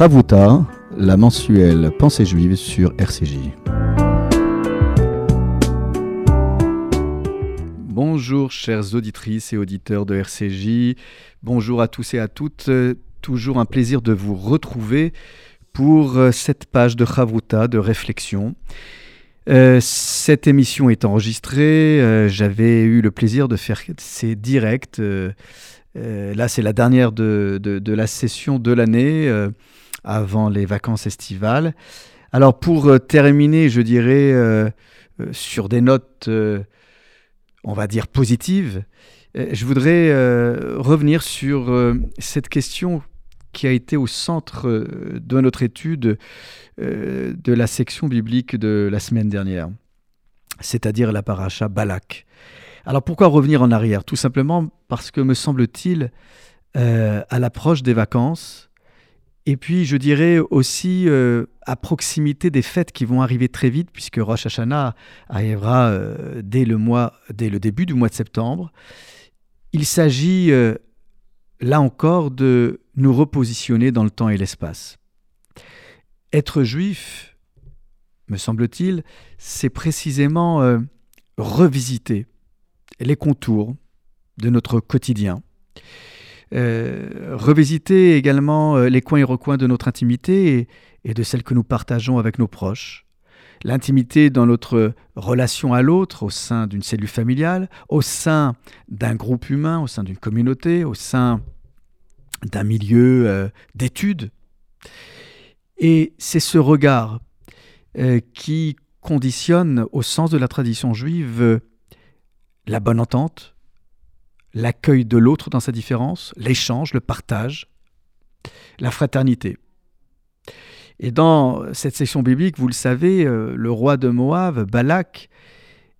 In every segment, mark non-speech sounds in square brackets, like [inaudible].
Chavuta, la mensuelle Pensée juive sur RCJ. Bonjour chères auditrices et auditeurs de RCJ, bonjour à tous et à toutes, toujours un plaisir de vous retrouver pour euh, cette page de Chavuta, de réflexion. Euh, cette émission est enregistrée, euh, j'avais eu le plaisir de faire ces directs. là, c'est la dernière de, de, la session de l'année, avant les vacances estivales. Alors, pour terminer, je dirais, sur des notes, on va dire, positives, je voudrais revenir sur cette question qui a été au centre euh, de notre étude euh, de la section biblique de la semaine dernière, c'est-à-dire la paracha Balak. Alors pourquoi revenir en arrière? Tout simplement parce que me semble-t-il, euh, à l'approche des vacances, et puis je dirais aussi à proximité des fêtes qui vont arriver très vite, puisque Rosh Hashanah arrivera dès, le mois, dès le début du mois de septembre, il s'agit là encore de nous repositionner dans le temps et l'espace. Être juif, me semble-t-il, c'est précisément euh, revisiter les contours de notre quotidien, euh, revisiter également euh, les coins et recoins de notre intimité et de celle que nous partageons avec nos proches, l'intimité dans notre relation à l'autre au sein d'une cellule familiale, au sein d'un groupe humain, au sein d'une communauté, au sein d'un milieu euh, d'études. Et c'est ce regard qui conditionne, au sens de la tradition juive, la bonne entente, l'accueil de l'autre dans sa différence, l'échange, le partage, la fraternité. Et dans cette section biblique, vous le savez, euh, le roi de Moab, Balak,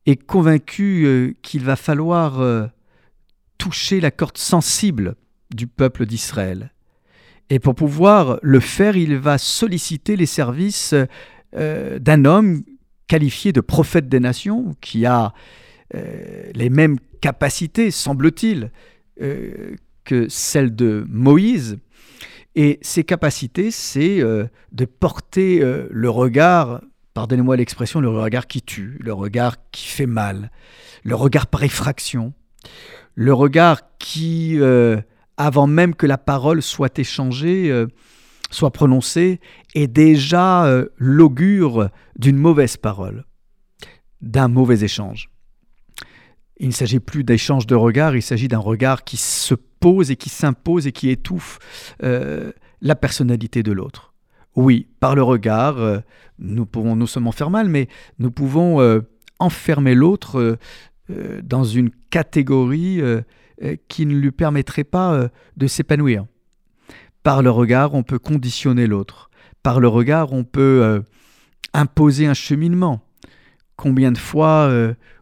est convaincu euh, qu'il va falloir euh, toucher la corde sensible du peuple d'Israël. Et pour pouvoir le faire, il va solliciter les services d'un homme qualifié de prophète des nations, qui a les mêmes capacités, semble-t-il, que celles de Moïse, et ses capacités, c'est euh, de porter euh, le regard, pardonnez-moi l'expression, le regard qui tue, le regard qui fait mal, le regard par effraction, le regard qui, euh, avant même que la parole soit échangée, soit prononcée, est déjà l'augure d'une mauvaise parole, d'un mauvais échange. Il ne s'agit plus d'échange de regards, il s'agit d'un regard qui se pose et qui s'impose et qui étouffe euh, la personnalité de l'autre. Oui, par le regard, euh, nous pouvons non seulement faire mal, mais nous pouvons euh, enfermer l'autre dans une catégorie qui ne lui permettrait pas de s'épanouir. Par le regard, on peut conditionner l'autre. Par le regard, on peut imposer un cheminement. Combien de fois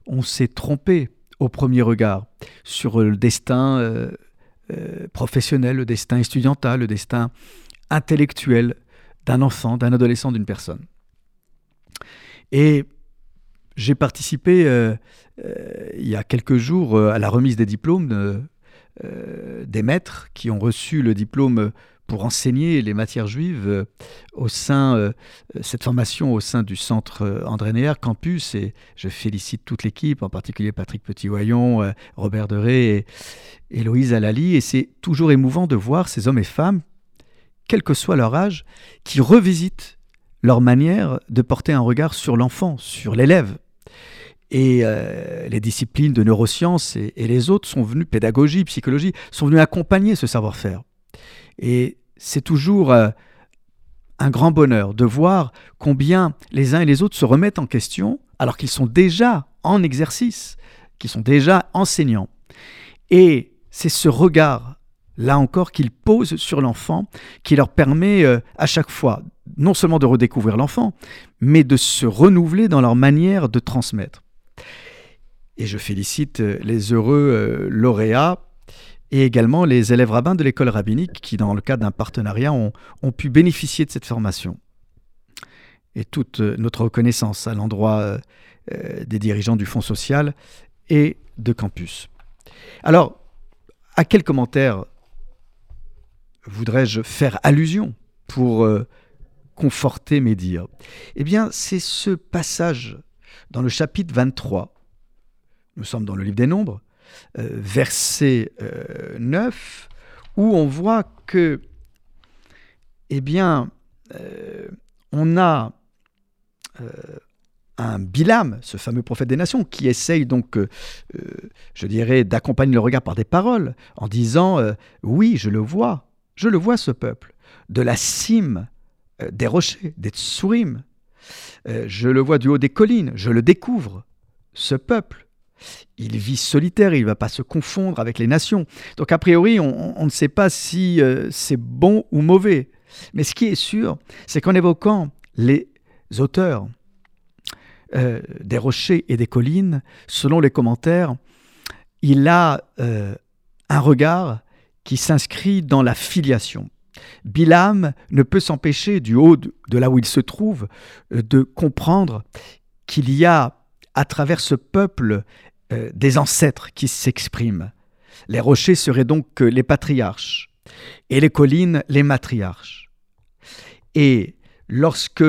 on s'est trompé? Au premier regard sur le destin euh, euh, professionnel, le destin estudiantal, le destin intellectuel d'un enfant, d'un adolescent, d'une personne. Et j'ai participé euh, il y a quelques jours à la remise des diplômes des maîtres qui ont reçu le diplôme pour enseigner les matières juives euh, au sein, euh, cette formation au sein du centre euh, André Neher campus. Et je félicite toute l'équipe, en particulier Patrick Petit-Voyon, Robert Deré et Héloïse Alali. Et c'est toujours émouvant de voir ces hommes et femmes, quel que soit leur âge, qui revisitent leur manière de porter un regard sur l'enfant, sur l'élève. Et les disciplines de neurosciences et, et, les autres sont venues, pédagogie, psychologie, sont venues accompagner ce savoir-faire. Et c'est toujours euh, un grand bonheur de voir combien les uns et les autres se remettent en question alors qu'ils sont déjà en exercice, qu'ils sont déjà enseignants. Et c'est ce regard, là encore, qu'ils posent sur l'enfant qui leur permet euh, à chaque fois non seulement de redécouvrir l'enfant, mais de se renouveler dans leur manière de transmettre. Et je félicite euh, les heureux lauréats et également les élèves rabbins de l'école rabbinique qui, dans le cadre d'un partenariat, ont, pu bénéficier de cette formation. Et toute euh, notre reconnaissance à l'endroit euh, euh, des dirigeants du Fonds social et de campus. Alors, à quel commentaire voudrais-je faire allusion pour conforter mes dires? Eh bien, c'est ce passage dans le chapitre 23. Nous sommes dans le livre des Nombres, verset 9, où on voit que, eh bien, on a un Bilam, ce fameux prophète des nations, qui essaye donc, euh, euh, je dirais, d'accompagner le regard par des paroles, en disant euh, Oui, je le vois, je le vois ce peuple, de la cime des rochers, des tsurim, je le vois du haut des collines, je le découvre, ce peuple. Il vit solitaire, il ne va pas se confondre avec les nations. Donc a priori, on ne sait pas si c'est bon ou mauvais. Mais ce qui est sûr, c'est qu'en évoquant les auteurs, euh, des rochers et des collines, selon les commentaires, il a euh, un regard qui s'inscrit dans la filiation. Bilam ne peut s'empêcher, du haut de, là où il se trouve, euh, de comprendre qu'il y a à travers ce peuple des ancêtres qui s'expriment. Les rochers seraient donc les patriarches et les collines les matriarches. Et lorsque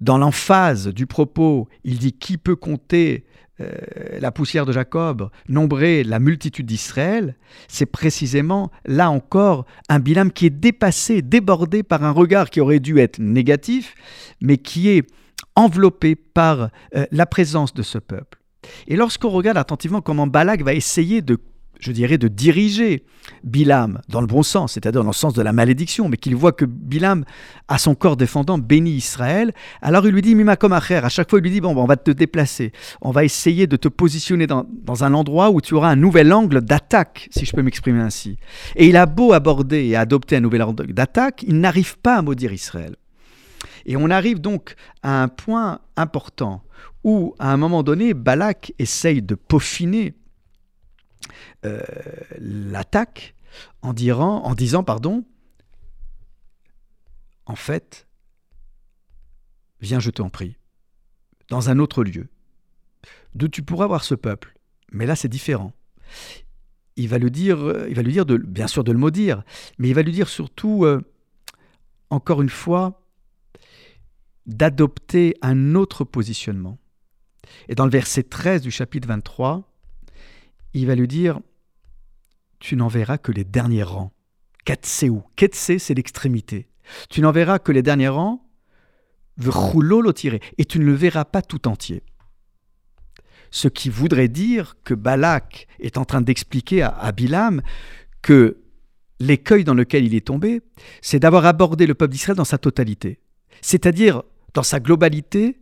dans l'emphase du propos, il dit Qui peut compter euh, la poussière de Jacob, nombrer la multitude d'Israël C'est précisément, là encore, un Bilam qui est dépassé, débordé par un regard qui aurait dû être négatif, mais qui est enveloppé par euh, la présence de ce peuple. Et lorsqu'on regarde attentivement comment Balak va essayer de je dirais, de diriger Bilam dans le bon sens, c'est-à-dire dans le sens de la malédiction, mais qu'il voit que Bilam, à son corps défendant, bénit Israël. Alors il lui dit, Mima comme à chaque fois il lui dit, bon, on va te déplacer, on va essayer de te positionner dans, dans un endroit où tu auras un nouvel angle d'attaque, si je peux m'exprimer ainsi. Et il a beau aborder et adopter un nouvel angle d'attaque, il n'arrive pas à maudire Israël. Et on arrive donc à un point important où, à un moment donné, Balak essaye de peaufiner euh, l'attaque en, disant, pardon, en fait, viens, je t'en prie, dans un autre lieu, d'où tu pourras voir ce peuple. Mais là, c'est différent. Il va lui dire, il va lui dire de, bien sûr de le maudire, mais il va lui dire surtout, euh, encore une fois, d'adopter un autre positionnement. Et dans le verset 13 du chapitre 23, il va lui dire Tu n'en verras que les derniers rangs. Katseu. Ketse, c'est l'extrémité. Tu n'en verras que les derniers rangs. lo tiré. Et tu ne le verras pas tout entier. Ce qui voudrait dire que Balak est en train d'expliquer à, à Bilam que l'écueil dans lequel il est tombé, c'est d'avoir abordé le peuple d'Israël dans sa totalité. C'est-à-dire dans sa globalité,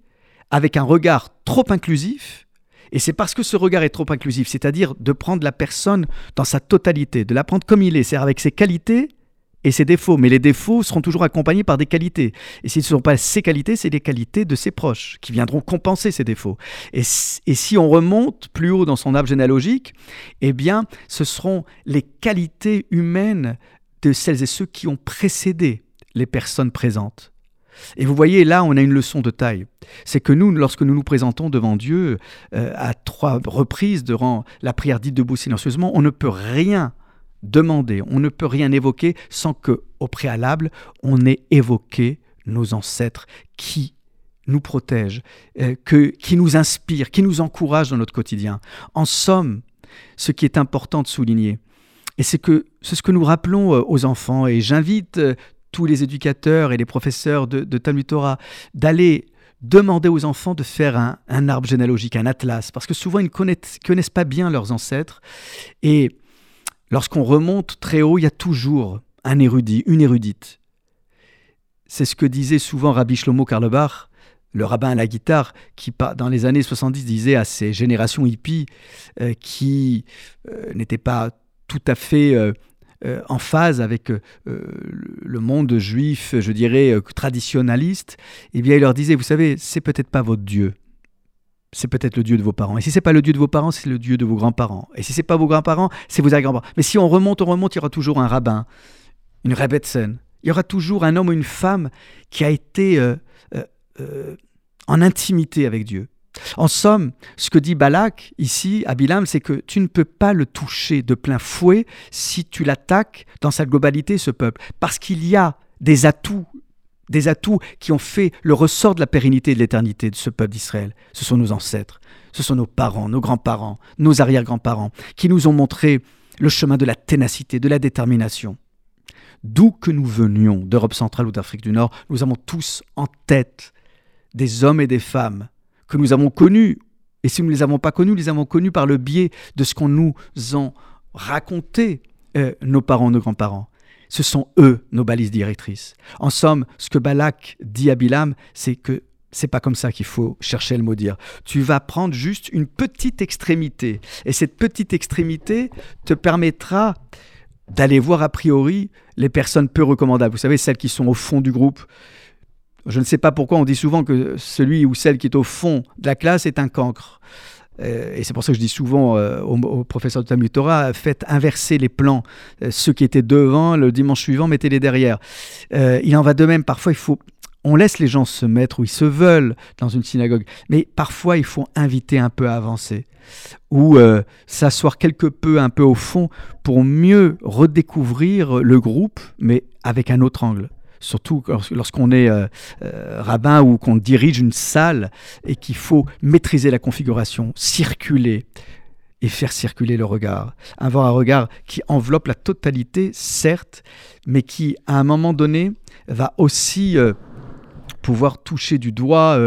avec un regard trop inclusif et c'est parce que ce regard est trop inclusif, c'est-à-dire de prendre la personne dans sa totalité, de la prendre comme il est, c'est-à-dire avec ses qualités et ses défauts. Mais les défauts seront toujours accompagnés par des qualités. Et si ce ne sont pas ses qualités, c'est les qualités de ses proches qui viendront compenser ces défauts. Et, et si on remonte plus haut dans son arbre généalogique, eh bien, ce seront les qualités humaines de celles et ceux qui ont précédé les personnes présentes. Et vous voyez, là, on a une leçon de taille. C'est que nous, lorsque nous nous présentons devant Dieu euh, à trois reprises durant la prière dite debout silencieusement, on ne peut rien demander, on ne peut rien évoquer sans que, au préalable, on ait évoqué nos ancêtres qui nous protègent, euh, qui nous inspirent, qui nous encouragent dans notre quotidien. En somme, ce qui est important de souligner, et c'est que c'est ce que nous rappelons euh, aux enfants, et j'invite tous les éducateurs et les professeurs de, Talmud Torah d'aller demander aux enfants de faire un, arbre généalogique, un atlas, parce que souvent ils ne connaissent, connaissent pas bien leurs ancêtres. Et lorsqu'on remonte très haut, il y a toujours un érudit, une érudite. C'est ce que disait souvent Rabbi Shlomo Karlebach, le rabbin à la guitare, qui dans les années 70 disait à ces générations hippies euh, qui euh, n'étaient pas tout à fait euh, euh, en phase avec euh, le monde juif, je dirais, euh, traditionnaliste, eh bien, il leur disait, vous savez, c'est peut-être pas votre Dieu, c'est peut-être le Dieu de vos parents. Et si c'est pas le Dieu de vos parents, c'est le Dieu de vos grands-parents. Et si c'est pas vos grands-parents, c'est vos arrière-grands-parents. Mais si on remonte, on remonte, il y aura toujours un rabbin, une Rebbetzin. Il y aura toujours un homme ou une femme qui a été en intimité avec Dieu. En somme, ce que dit Balak ici à Bilam, c'est que tu ne peux pas le toucher de plein fouet si tu l'attaques dans sa globalité, ce peuple, parce qu'il y a des atouts des atouts qui ont fait le ressort de la pérennité et de l'éternité de ce peuple d'Israël. Ce sont nos ancêtres, ce sont nos parents, nos grands-parents, nos arrière-grands-parents, qui nous ont montré le chemin de la ténacité, de la détermination. D'où que nous venions, d'Europe centrale ou d'Afrique du Nord, nous avons tous en tête des hommes et des femmes que nous avons connus. Et si nous ne les avons pas connus, nous les avons connus par le biais de ce qu'on nous a raconté euh, nos parents, nos grands-parents. Ce sont eux nos balises directrices. En somme, ce que Balak dit à Bilam, c'est que c'est pas comme ça qu'il faut chercher le mot dire. Tu vas prendre juste une petite extrémité. Et cette petite extrémité te permettra d'aller voir a priori les personnes peu recommandables. Vous savez, celles qui sont au fond du groupe. Je ne sais pas pourquoi on dit souvent que celui ou celle qui est au fond de la classe est un cancre. Euh, et c'est pour ça que je dis souvent euh, au, professeur de Talmud Torah, faites inverser les plans. Euh, ceux qui étaient devant, le dimanche suivant, mettez-les derrière. il en va de même, parfois il faut... On laisse les gens se mettre où ils se veulent dans une synagogue, mais parfois il faut inviter un peu à avancer ou s'asseoir quelque peu un peu au fond pour mieux redécouvrir le groupe, mais avec un autre angle surtout lorsqu'on est euh, euh, rabbin ou qu'on dirige une salle et qu'il faut maîtriser la configuration, circuler et faire circuler le regard. Avoir un regard qui enveloppe la totalité, certes, mais qui, à un moment donné, va aussi euh, pouvoir toucher du doigt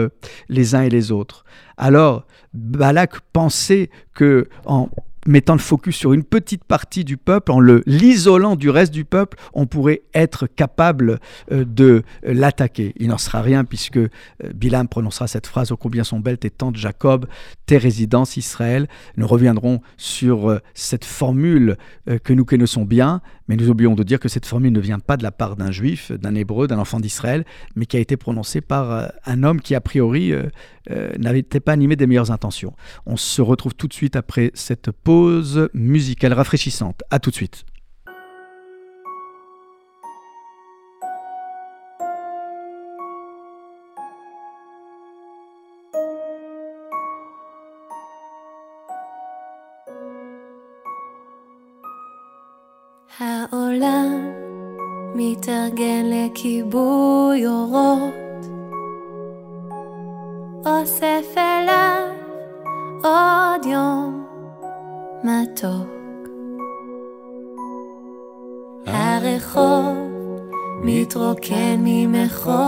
les uns et les autres. Alors, Balak pensait que en mettant le focus sur une petite partie du peuple, en l'isolant du reste du peuple, on pourrait être capable euh, de l'attaquer. Il n'en sera rien puisque euh, Bilam prononcera cette phrase ô combien sont belles tes tentes Jacob, tes résidences Israël. Nous reviendrons sur euh, cette formule que nous connaissons bien, mais nous oublions de dire que cette formule ne vient pas de la part d'un juif, d'un hébreu, d'un enfant d'Israël, mais qui a été prononcée par un homme qui a priori n'avait pas animé des meilleures intentions. On se retrouve tout de suite après cette pause musicale rafraîchissante. A tout de suite. לכיבוי אורות, אוסף אליו עוד יום מתוק. הרחוב מתרוקן ממכוניות,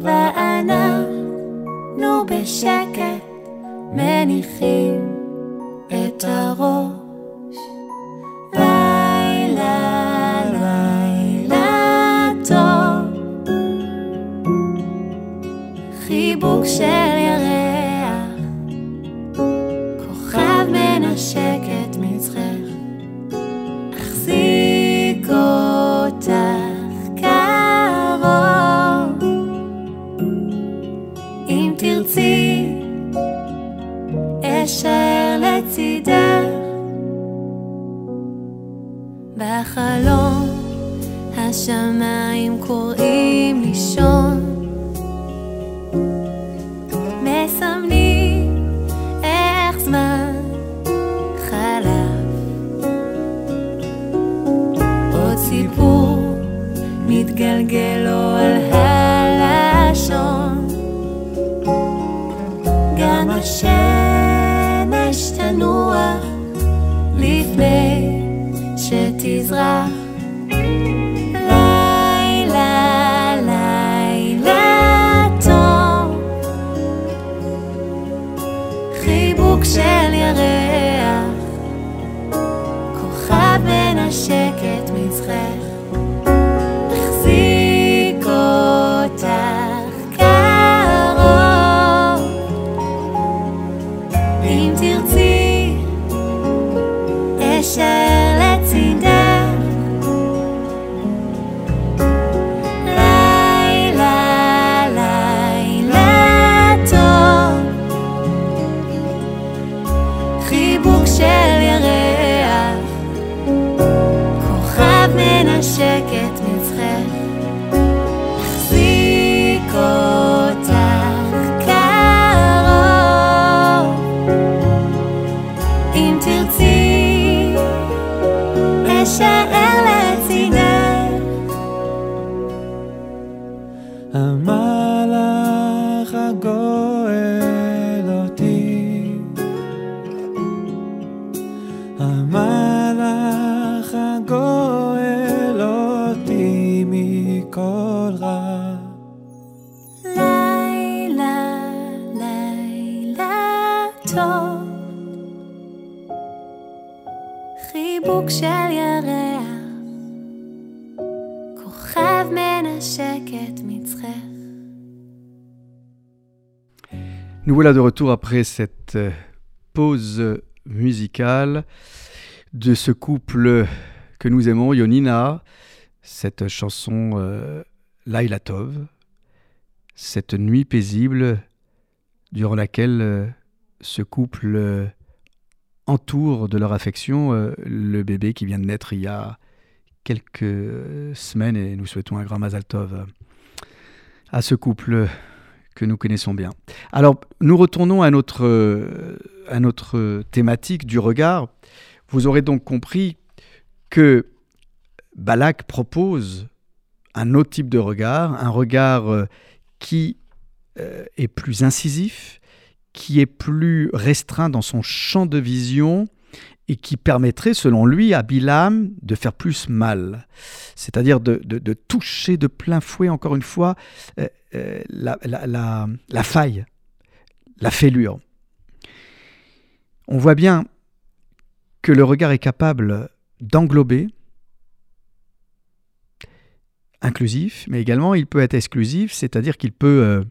ואנחנו בשקט מניחים את הראש. חיבוק של ירח, כוכב מנשק את מצחך. Nous voilà de retour après cette euh, pause musicale de ce couple que nous aimons, Yonina, cette chanson euh, Laila Tov, cette nuit paisible durant laquelle euh, ce couple euh, entoure de leur affection euh, le bébé qui vient de naître il y a quelques semaines et nous souhaitons un grand Mazal Tov euh, à ce couple que nous connaissons bien. Alors, nous retournons à notre, euh, à notre thématique du regard. Vous aurez donc compris que Balak propose un autre type de regard, un regard qui est plus incisif, qui est plus restreint dans son champ de vision et qui permettrait, selon lui, à Bilam de faire plus mal. C'est-à-dire de, toucher de plein fouet, encore une fois, euh, euh, la faille, la fêlure. On voit bien que le regard est capable d'englober, inclusif, mais également il peut être exclusif, c'est-à-dire qu'il peut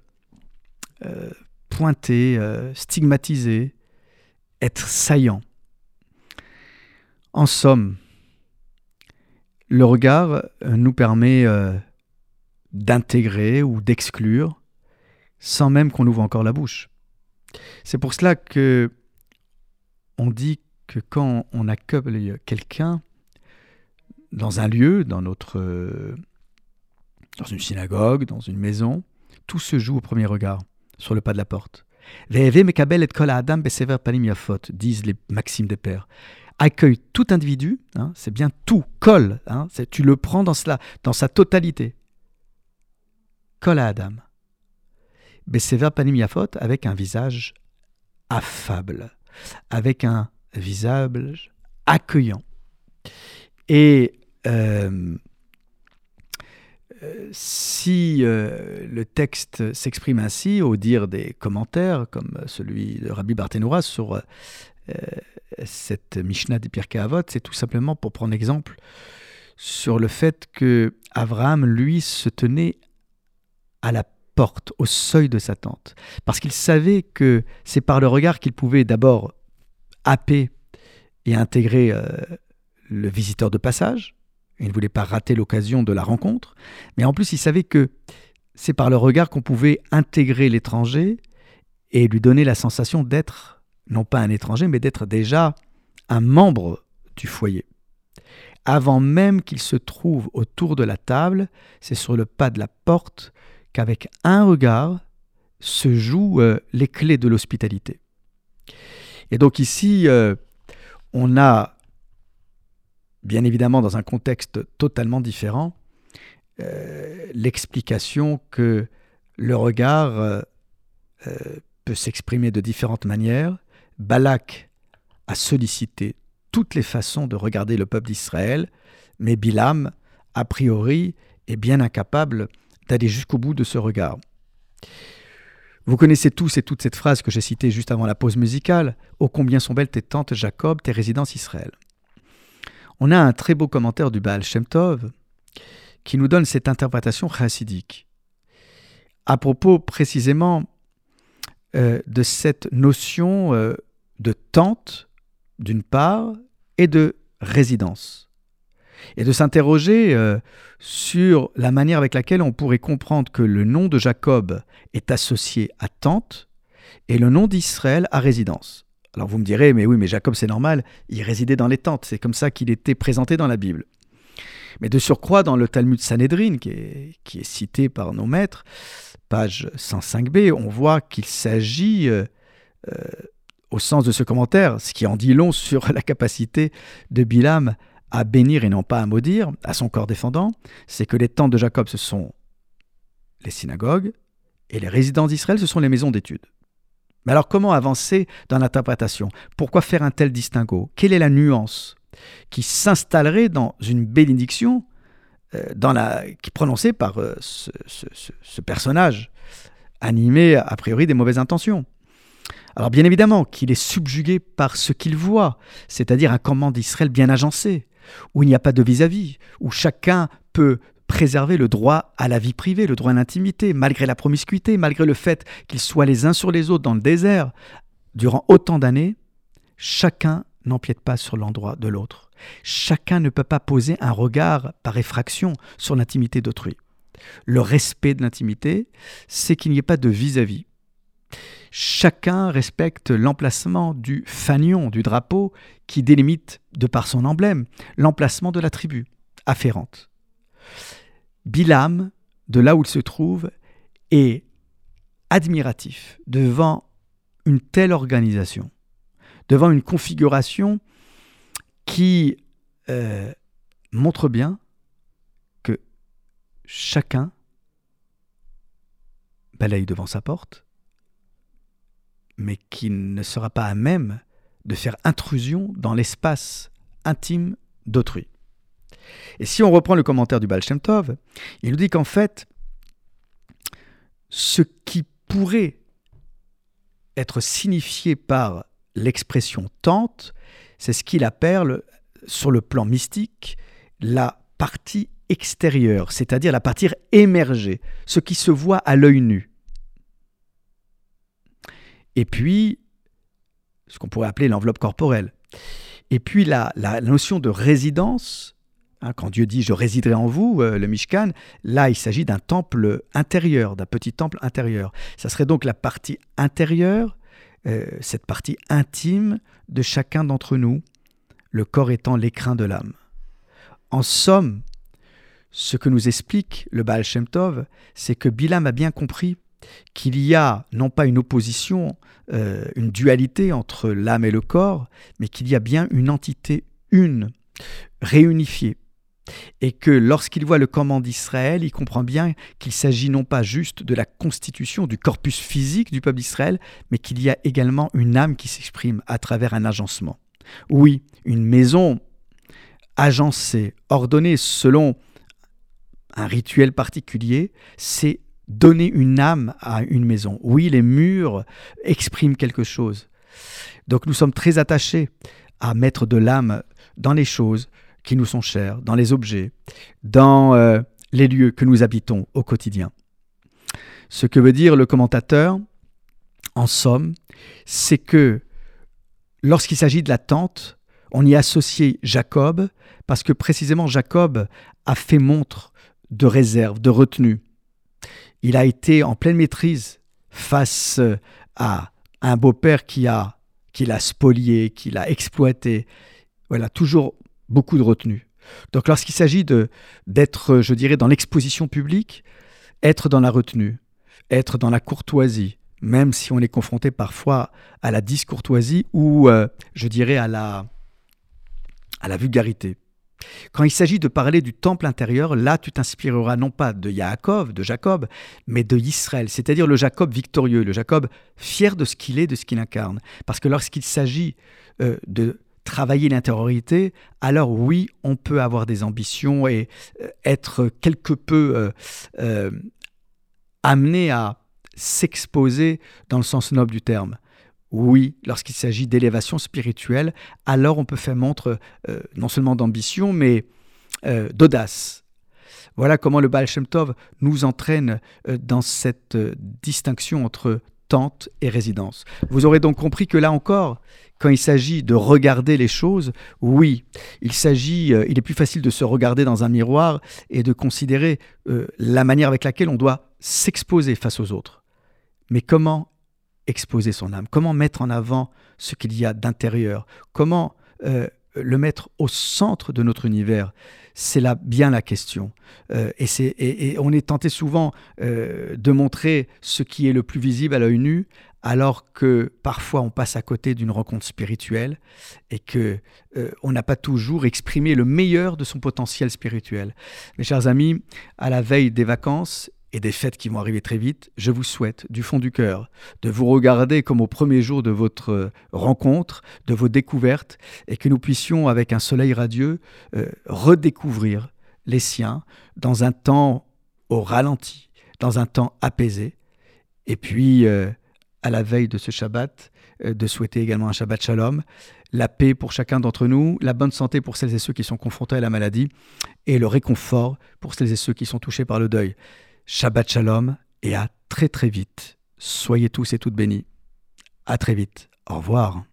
euh, pointer, euh, stigmatiser, être saillant. En somme, le regard euh, nous permet euh, d'intégrer ou d'exclure sans même qu'on ouvre encore la bouche. C'est pour cela que on dit que quand on accueille quelqu'un dans un lieu, dans notre euh, dans une synagogue, dans une maison, tout se joue au premier regard, sur le pas de la porte. Disent les maximes des pères. Accueille tout individu, hein, c'est bien tout, kol, hein, tu le prends dans, cela, dans sa totalité. Kol ha'adam. Besever panim yafot, avec un visage affable, avec un visage accueillant. Et euh, si euh, le texte s'exprime ainsi, au dire des commentaires, comme celui de Rabbi Barthénoura sur euh, cette Mishnah des Pirkei Avot, c'est tout simplement pour prendre exemple sur le fait que Abraham, lui, se tenait à la porte, au seuil de sa tente, parce qu'il savait que c'est par le regard qu'il pouvait d'abord happer et intégrer euh, le visiteur de passage. Il ne voulait pas rater l'occasion de la rencontre, mais en plus il savait que c'est par le regard qu'on pouvait intégrer l'étranger et lui donner la sensation d'être non pas un étranger, mais d'être déjà un membre du foyer. Avant même qu'il se trouve autour de la table, c'est sur le pas de la porte qu'avec un regard se jouent euh, les clés de l'hospitalité. Et donc ici, euh, on a, bien évidemment dans un contexte totalement différent, euh, l'explication que le regard euh, euh, peut s'exprimer de différentes manières. Balak a sollicité toutes les façons de regarder le peuple d'Israël, mais Bilam, a priori, est bien incapable d'aller jusqu'au bout de ce regard. Vous connaissez tous et toutes cette phrase que j'ai citée juste avant la pause musicale Ô combien sont belles tes tentes Jacob, tes résidences Israël. On a un très beau commentaire du Baal Shem Tov qui nous donne cette interprétation chassidique à propos précisément euh, de cette notion euh, de tente d'une part et de résidence et de s'interroger euh, sur la manière avec laquelle on pourrait comprendre que le nom de Jacob est associé à tente et le nom d'Israël à résidence. Alors vous me direz, mais oui, mais Jacob c'est normal, il résidait dans les tentes, c'est comme ça qu'il était présenté dans la Bible. Mais de surcroît, dans le Talmud Sanhedrin, qui est, cité par nos maîtres, page 105b, on voit qu'il s'agit, euh, euh, au sens de ce commentaire, ce qui en dit long sur [laughs] la capacité de Bilam à bénir et non pas à maudire, à son corps défendant, c'est que les tentes de Jacob, ce sont les synagogues, et les résidences d'Israël, ce sont les maisons d'études. Mais alors comment avancer dans l'interprétation? Pourquoi faire un tel distinguo? Quelle est la nuance qui s'installerait dans une bénédiction euh, prononcée par euh, ce personnage, animé a priori des mauvaises intentions? Alors bien évidemment qu'il est subjugué par ce qu'il voit, c'est-à-dire un commandement d'Israël bien agencé, où il n'y a pas de vis-à-vis, où chacun peut préserver le droit à la vie privée, le droit à l'intimité, malgré la promiscuité, malgré le fait qu'ils soient les uns sur les autres dans le désert. Durant autant d'années, chacun n'empiète pas sur l'endroit de l'autre. Chacun ne peut pas poser un regard par effraction sur l'intimité d'autrui. Le respect de l'intimité, c'est qu'il n'y ait pas de vis-à-vis. Chacun respecte l'emplacement du fanion, du drapeau, qui délimite, de par son emblème, l'emplacement de la tribu afférente. Bilam, de là où il se trouve, est admiratif devant une telle organisation, devant une configuration qui euh, montre bien que chacun balaye devant sa porte, mais qui ne sera pas à même de faire intrusion dans l'espace intime d'autrui. Et si on reprend le commentaire du Baal il nous dit qu'en fait, ce qui pourrait être signifié par l'expression tente, c'est ce qu'il appelle sur le plan mystique la partie extérieure, c'est-à-dire la partie émergée, ce qui se voit à l'œil nu. Et puis, ce qu'on pourrait appeler l'enveloppe corporelle. Et puis la, notion de résidence, quand Dieu dit je résiderai en vous, euh, le Mishkan, là il s'agit d'un temple intérieur, d'un petit temple intérieur. Ça serait donc la partie intérieure, euh, cette partie intime de chacun d'entre nous, le corps étant l'écrin de l'âme. En somme, ce que nous explique le Baal Shem Tov, c'est que Bilam a bien compris qu'il y a non pas une opposition, euh, une dualité entre l'âme et le corps, mais qu'il y a bien une entité une, réunifiée. Et que lorsqu'il voit le commandement d'Israël, il comprend bien qu'il s'agit non pas juste de la constitution du corpus physique du peuple d'Israël, mais qu'il y a également une âme qui s'exprime à travers un agencement. Oui, une maison agencée, ordonnée selon un rituel particulier, c'est donner une âme à une maison. Oui, les murs expriment quelque chose. Donc nous sommes très attachés à mettre de l'âme dans les choses qui nous sont chères, dans les objets, dans euh, les lieux que nous habitons au quotidien. Ce que veut dire le commentateur, en somme, c'est que lorsqu'il s'agit de la tente, on y associe Jacob, parce que précisément Jacob a fait montre de réserve, de retenue. Il a été en pleine maîtrise face à un beau-père qui a qui l'a spolié, qui l'a exploité. Voilà, toujours beaucoup de retenue. Donc lorsqu'il s'agit d'être, je dirais, dans l'exposition publique, être dans la retenue, être dans la courtoisie, même si on est confronté parfois à la discourtoisie ou, euh, je dirais, à la, à la vulgarité. Quand il s'agit de parler du temple intérieur, là tu t'inspireras non pas de Yaakov, de Jacob, mais de Israël, c'est-à-dire le Jacob victorieux, le Jacob fier de ce qu'il est, de ce qu'il incarne. Parce que lorsqu'il s'agit euh, de travailler l'intériorité, alors oui, on peut avoir des ambitions et euh, être quelque peu euh, euh, amené à s'exposer dans le sens noble du terme. Oui, lorsqu'il s'agit d'élévation spirituelle, alors on peut faire montre non seulement d'ambition, mais d'audace. Voilà comment le Baal Shem Tov nous entraîne dans cette distinction entre tente et résidence. Vous aurez donc compris que là encore, quand il s'agit de regarder les choses, oui, euh, il est plus facile de se regarder dans un miroir et de considérer euh, la manière avec laquelle on doit s'exposer face aux autres. Mais comment exposer son âme? Comment mettre en avant ce qu'il y a d'intérieur? Comment euh, le mettre au centre de notre univers? C'est là bien la question. Et, on est tenté souvent de montrer ce qui est le plus visible à l'œil nu, alors que parfois on passe à côté d'une rencontre spirituelle et que euh, on n'a pas toujours exprimé le meilleur de son potentiel spirituel. Mes chers amis, à la veille des vacances et des fêtes qui vont arriver très vite, je vous souhaite du fond du cœur de vous regarder comme au premier jour de votre rencontre, de vos découvertes, et que nous puissions, avec un soleil radieux, euh, redécouvrir les siens dans un temps au ralenti, dans un temps apaisé. Et puis, euh, à la veille de ce Shabbat, euh, de souhaiter également un Shabbat Shalom, la paix pour chacun d'entre nous, la bonne santé pour celles et ceux qui sont confrontés à la maladie, et le réconfort pour celles et ceux qui sont touchés par le deuil. Shabbat Shalom et à très très vite. Soyez tous et toutes bénis. À très vite. Au revoir.